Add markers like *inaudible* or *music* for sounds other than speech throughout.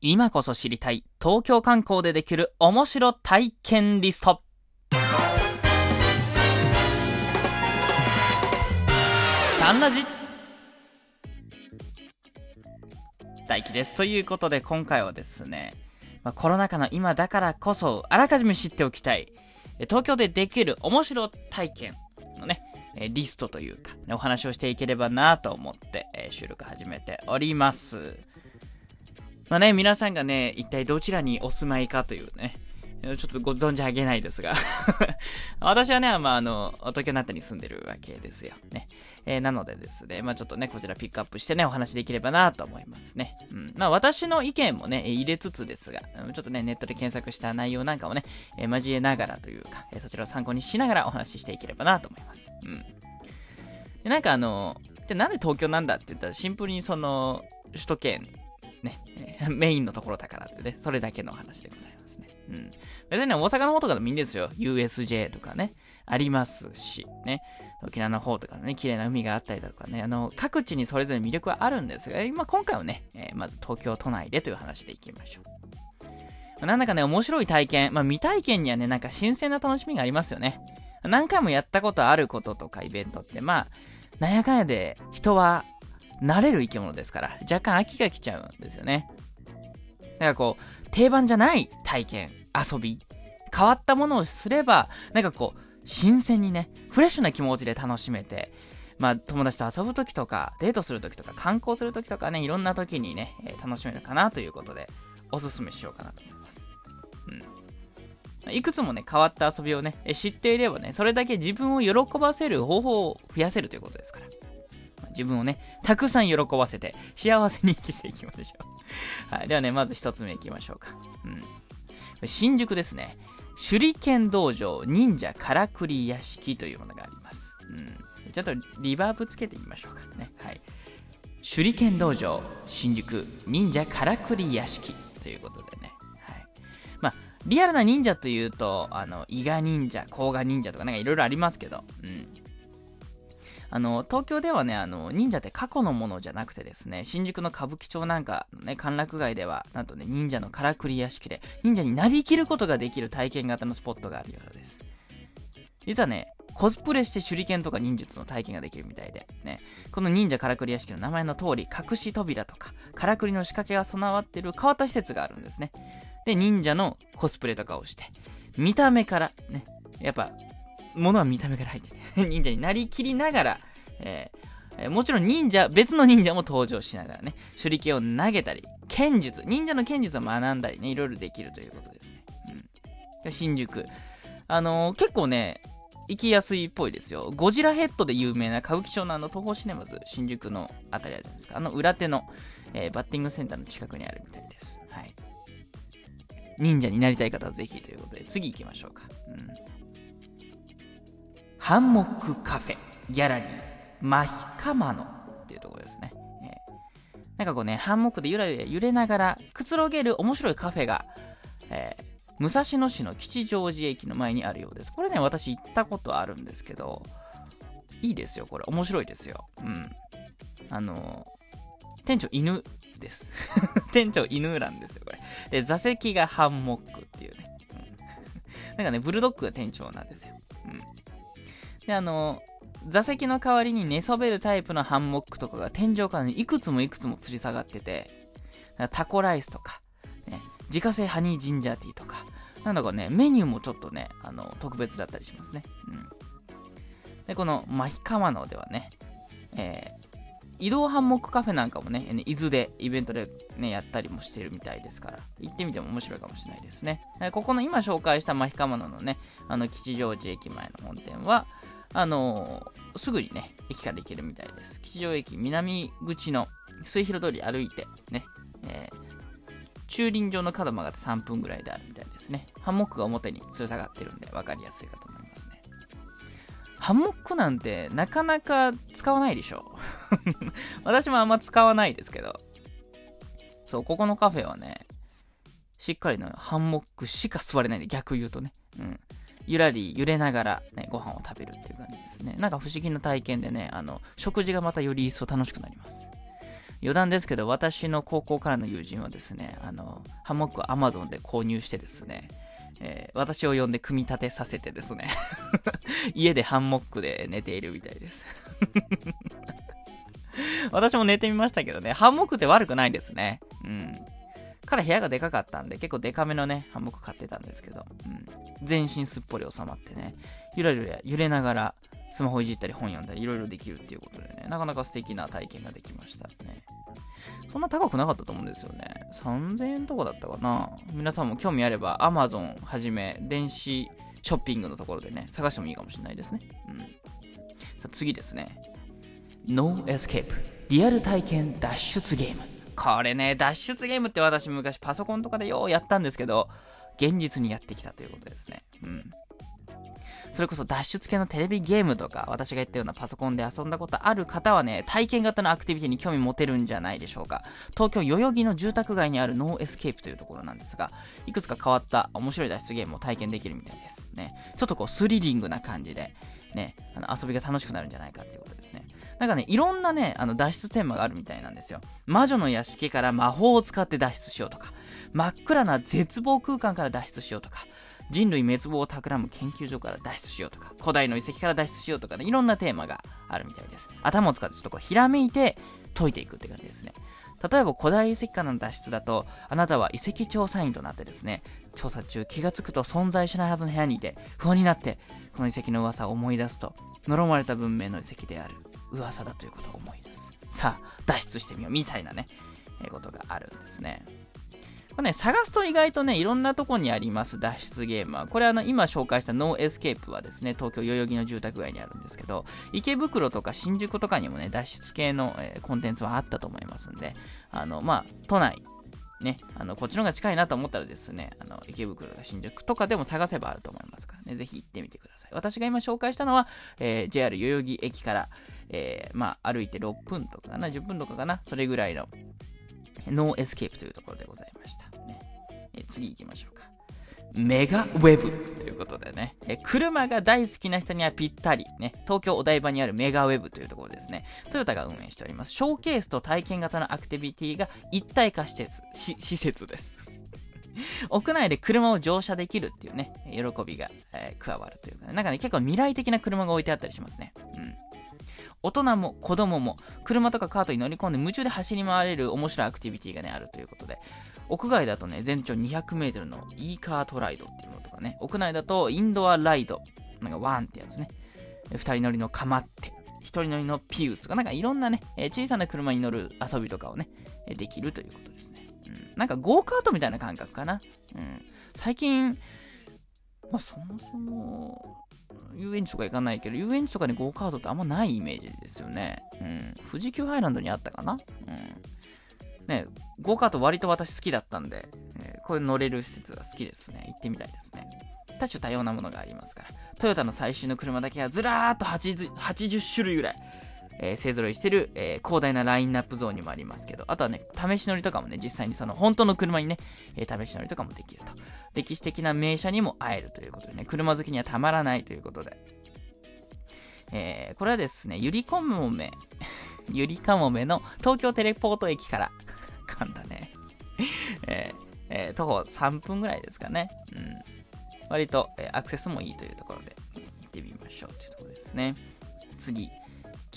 今こそ知りたい東京観光でできる面白体験リスト。タンラジ大輝です。ということで今回はですね、まあ、コロナ禍の今だからこそあらかじめ知っておきたい東京でできる面白体験のね、リストというか、ねお話をしていければなと思って、え収録始めております。まあね、皆さんがね、一体どちらにお住まいかというね、ちょっとご存知あげないですが *laughs* 私はね、まあ、あの、東京なったに住んでるわけですよ。ね。えー、なのでですね、まあ、ちょっとね、こちらピックアップしてね、お話できればなと思いますね。うん。まあ、私の意見もね、入れつつですが、ちょっとね、ネットで検索した内容なんかをね、えー、交えながらというか、えー、そちらを参考にしながらお話ししていければなと思います。うん。で、なんかあの、で、なんで東京なんだって言ったら、シンプルにその、首都圏ね、*laughs* メインのところだからってね、それだけの話でございますね。うん。別にね、大阪の方とかでもいいんですよ。USJ とかね、ありますし、ね。沖縄の方とかね、綺麗な海があったりだとかね、あの、各地にそれぞれ魅力はあるんですが、今、今回はね、えー、まず東京都内でという話でいきましょう。なんだかね、面白い体験、まあ、未体験にはね、なんか新鮮な楽しみがありますよね。何回もやったことあることとかイベントって、まあ、なんやかんやで人は慣れる生き物ですから、若干飽きが来ちゃうんですよね。だからこう、定番じゃない体験、遊び、変わったものをすれば、なんかこう、新鮮にね、フレッシュな気持ちで楽しめて、まあ、友達と遊ぶときとか、デートするときとか、観光するときとかね、いろんなときにね、えー、楽しめるかなということで、おすすめしようかなと思います。うん。いくつもね、変わった遊びをね、知っていればね、それだけ自分を喜ばせる方法を増やせるということですから。自分をね、たくさん喜ばせて、幸せに生きていきましょう。*laughs* はい。ではね、まず一つ目いきましょうか。うん。新宿ですね。手裏剣道場忍者からくり屋敷というものがあります。うん。ちょっとリバーブつけてみましょうかね。はい。手裏剣道場新宿忍者からくり屋敷ということでね。はい。まあ、リアルな忍者というと、あの、伊賀忍者、甲賀忍者とかなんかいろいろありますけど、うん。あの、東京ではね、あの、忍者って過去のものじゃなくてですね、新宿の歌舞伎町なんかのね、歓楽街では、なんとね、忍者のからくり屋敷で、忍者になりきることができる体験型のスポットがあるようです。実はね、コスプレして手裏剣とか忍術の体験ができるみたいで、ね、この忍者からくり屋敷の名前の通り、隠し扉とか、からくりの仕掛けが備わっている変わった施設があるんですね。で、忍者のコスプレとかをして、見た目から、ね、やっぱ、ものは見た目から入って、*laughs* 忍者になりきりながら、えー、もちろん忍者、別の忍者も登場しながらね、手裏剣を投げたり、剣術、忍者の剣術を学んだりね、いろいろできるということですね。うん。新宿。あのー、結構ね、行きやすいっぽいですよ。ゴジラヘッドで有名な歌舞伎町のあの東宝シネマズ、新宿のあたりあるじゃないですか。あの裏手の、えー、バッティングセンターの近くにあるみたいです。はい。忍者になりたい方はぜひということで、次行きましょうか。うん。ハンモックカフェ、ギャラリー、マヒカマノっていうところですね。えー、なんかこうね、ハンモックでゆらゆら揺れながらくつろげる面白いカフェが、えー、武蔵野市の吉祥寺駅の前にあるようです。これね、私行ったことあるんですけど、いいですよ、これ。面白いですよ。うん。あのー、店長犬です。*laughs* 店長犬なんですよ、これ。で、座席がハンモックっていうね。うん、*laughs* なんかね、ブルドッグが店長なんですよ。うん。で、あの、座席の代わりに寝そべるタイプのハンモックとかが天井からにいくつもいくつも吊り下がってて、タコライスとか、ね、自家製ハニージンジャーティーとか、なんだかね、メニューもちょっとね、あの、特別だったりしますね。うん。で、この、マヒカマノではね、えー、移動ハンモックカフェなんかもね、伊豆でイベントでね、やったりもしてるみたいですから、行ってみても面白いかもしれないですね。ここの今紹介したマヒカマノのね、あの、吉祥寺駅前の本店は、あのー、すぐにね、駅から行けるみたいです。吉祥駅南口の末広通り歩いて、ね、えー、駐輪場の角曲がって3分ぐらいであるみたいですね。ハンモックが表に吊る下がってるんで分かりやすいかと思いますね。ハンモックなんてなかなか使わないでしょ。*laughs* 私もあんま使わないですけど。そう、ここのカフェはね、しっかりのハンモックしか座れないんで、逆言うとね。うん。ゆらり揺れながら、ね、ご飯を食べるっていう感じですね。なんか不思議な体験でね、あの、食事がまたより一層楽しくなります。余談ですけど、私の高校からの友人はですね、あの、ハンモックを Amazon で購入してですね、えー、私を呼んで組み立てさせてですね *laughs* 家でハンモックで寝ているみたいです *laughs* 私も寝てみましたけどね、ハンモックって悪くないですね。うん。彼部屋がでかかったんで、結構デカめのね、ハンモック買ってたんですけど、うん。全身すっぽり収まってね、ゆらゆら揺れながら、スマホいじったり本読んだりいろいろできるっていうことでね、なかなか素敵な体験ができましたね。そんな高くなかったと思うんですよね。3000円とかだったかな。皆さんも興味あれば Amazon はじめ電子ショッピングのところでね、探してもいいかもしれないですね。うん。さあ次ですね。No Escape リアル体験脱出ゲーム。これね、脱出ゲームって私昔パソコンとかでようやったんですけど、現実にやってきたということですね。うん。それこそ脱出系のテレビゲームとか、私が言ったようなパソコンで遊んだことある方はね、体験型のアクティビティに興味持てるんじゃないでしょうか。東京代々木の住宅街にあるノーエスケープというところなんですが、いくつか変わった面白い脱出ゲームを体験できるみたいです。ね。ちょっとこうスリリングな感じで、ね、あの遊びが楽しくなるんじゃないかっていうことですね。なんかね、いろんなね、あの脱出テーマがあるみたいなんですよ。魔女の屋敷から魔法を使って脱出しようとか、真っ暗な絶望空間から脱出しようとか、人類滅亡を企む研究所から脱出しようとか、古代の遺跡から脱出しようとかね、いろんなテーマがあるみたいです。頭を使ってちょっとこう、ひらめいて解いていくって感じですね。例えば古代遺跡からの脱出だと、あなたは遺跡調査員となってですね、調査中気がつくと存在しないはずの部屋にいて、不安になって、この遺跡の噂を思い出すと、呪われた文明の遺跡である噂だということを思い出す。さあ、脱出してみようみたいなね、えー、ことがあるんですね。これね、探すと意外とね、いろんなとこにあります脱出ゲームは。これあの、今紹介したノーエスケープはですね、東京代々木の住宅街にあるんですけど、池袋とか新宿とかにもね、脱出系の、えー、コンテンツはあったと思いますんで、あの、まあ、都内、ね、あの、こっちの方が近いなと思ったらですね、あの、池袋か新宿とかでも探せばあると思いますからね、ぜひ行ってみてください。私が今紹介したのは、えー、JR 代々木駅から、えー、まあ、歩いて6分とかかな、10分とかかな、それぐらいの、ノーエスケープというところでございました。ね、え次行きましょうか。メガウェブということでね、え車が大好きな人にはぴったり、ね、東京お台場にあるメガウェブというところですね、トヨタが運営しております。ショーケースと体験型のアクティビティが一体化して施設です。*laughs* 屋内で車を乗車できるっていうね、喜びが、えー、加わるというかね、なんかね、結構未来的な車が置いてあったりしますね。うん。大人も子供も車とかカートに乗り込んで夢中で走り回れる面白いアクティビティがね、あるということで、屋外だとね、全長200メートルの e カートライドっていうのとかね、屋内だとインドアライド、なんかワンってやつね、二人乗りのかまって、一人乗りのピウスとか、なんかいろんなね、小さな車に乗る遊びとかをね、できるということですね。うん、なんかゴーカートみたいな感覚かな。うん、最近、まあ、そもそも、遊園地とか行かないけど、遊園地とかにゴーカートってあんまないイメージですよね。うん。富士急ハイランドにあったかな？うん。ね、ゴーカート割と私好きだったんで、えー、こういう乗れる施設が好きですね。行ってみたいですね。多種多様なものがありますから。トヨタの最新の車だけはずらーっと80種類ぐらい、えー、勢揃いしてる、えー、広大なラインナップゾーンにもありますけど、あとはね、試し乗りとかもね、実際にその本当の車にね、えー、試し乗りとかもできると。歴史的な名車にも会えるということでね、車好きにはたまらないということで。えー、これはですね、ゆりこもめ、*laughs* ゆりかもめの東京テレポート駅から噛んだね。えーえー、徒歩3分ぐらいですかね。うん。割と、えー、アクセスもいいというところで、行ってみましょうというところですね。次、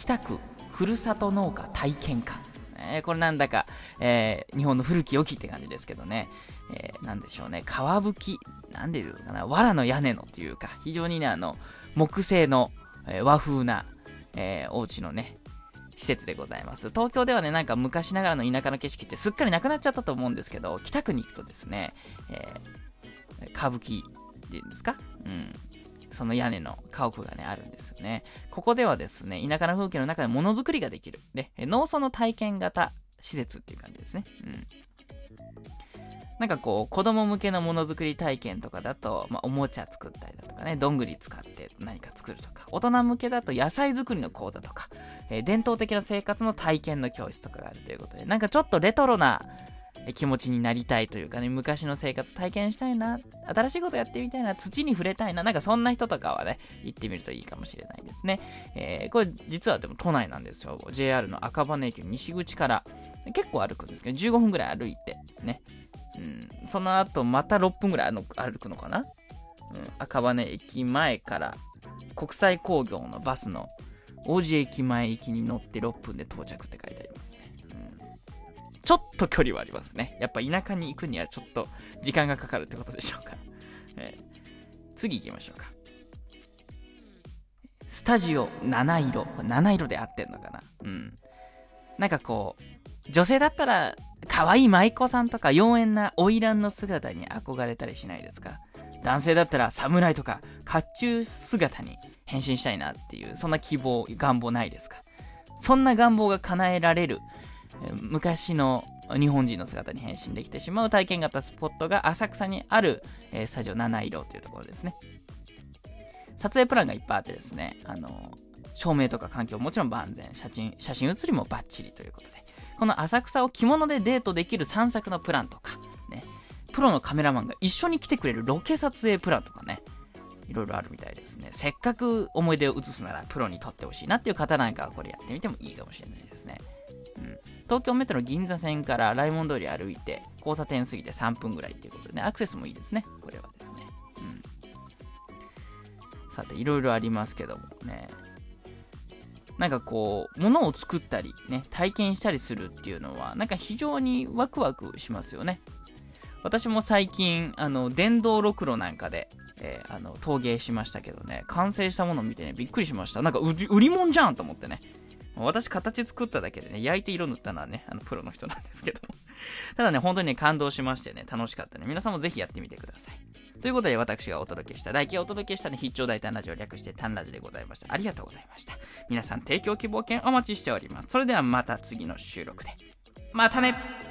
北区ふるさと農家体験館。えー、これなんだか、えー、日本の古き良きって感じですけどね。えー、なんでしょうね。皮吹き、なんで言うのかな。藁の屋根のというか、非常にね、あの、木製の、え和風な、えお家のね、施設でございます。東京ではね、なんか昔ながらの田舎の景色ってすっかりなくなっちゃったと思うんですけど、北区に行くとですね、えー、歌舞伎っていうんですか？うん。その屋根の家屋がね、あるんですよね。ここではですね、田舎の風景の中でものづくりができる。で、農村の体験型施設っていう感じですね。うん。なんかこう、子供向けのものづくり体験とかだと、まあ、おもちゃ作ったりだとかね、どんぐり使って何か作るとか、大人向けだと野菜作りの講座とか、えー、伝統的な生活の体験の教室とかがあるということで、なんかちょっとレトロな気持ちになりたいというかね、昔の生活体験したいな、新しいことやってみたいな、土に触れたいな、なんかそんな人とかはね、行ってみるといいかもしれないですね。えー、これ実はでも都内なんですよ。JR の赤羽駅西口から、結構歩くんですけど、15分ぐらい歩いて、ね。うん、その後また6分ぐらい歩くのかな、うん、赤羽駅前から国際工業のバスの王子駅前行きに乗って6分で到着って書いてあり。ちょっと距離はありますね。やっぱ田舎に行くにはちょっと時間がかかるってことでしょうか。えー、次行きましょうか。スタジオ七色。これ七色で合ってんのかな？うん。なんかこう、女性だったら、可愛い舞妓さんとか妖艶な花魁の姿に憧れたりしないですか？男性だったら侍とか甲冑姿に変身したいなっていう、そんな希望、願望ないですか？そんな願望が叶えられる、昔の日本人の姿に変身できてしまう体験型スポットが浅草にある、えー、スタジオ七色というところですね。撮影プランがいっぱいあってですね、あの、照明とか環境もちろん万全、写真、写真写りもバッチリということで、この浅草を着物でデートできる散策のプランとか、ね、プロのカメラマンが一緒に来てくれるロケ撮影プランとかね、いろいろあるみたいですね。せっかく思い出を映すならプロに撮ってほしいなっていう方なんかはこれやってみてもいいかもしれないですね。東京メトロ銀座線から来門通り歩いて交差点過ぎて3分ぐらいっていうことでね、アクセスもいいですね。これはですね。うん、さて、いろいろありますけどもね。なんかこう、物を作ったり、ね、体験したりするっていうのは、なんか非常にワクワクしますよね。私も最近、あの、電動ろくろなんかで、えー、あの、陶芸しましたけどね、完成したものを見てね、びっくりしました。なんか売り、売り物じゃんと思ってね。私形作っただけでね、焼いて色塗ったのはね、あの、プロの人なんですけども。*laughs* ただね、本当にね、感動しましてね、楽しかったね。皆さんもぜひやってみてください。ということで、私がお届けした、大輝をお届けしたね、必聴大胆ラジオ略して、タンラジでございました。ありがとうございました。皆さん、提供希望券お待ちしております。それではまた次の収録で。またね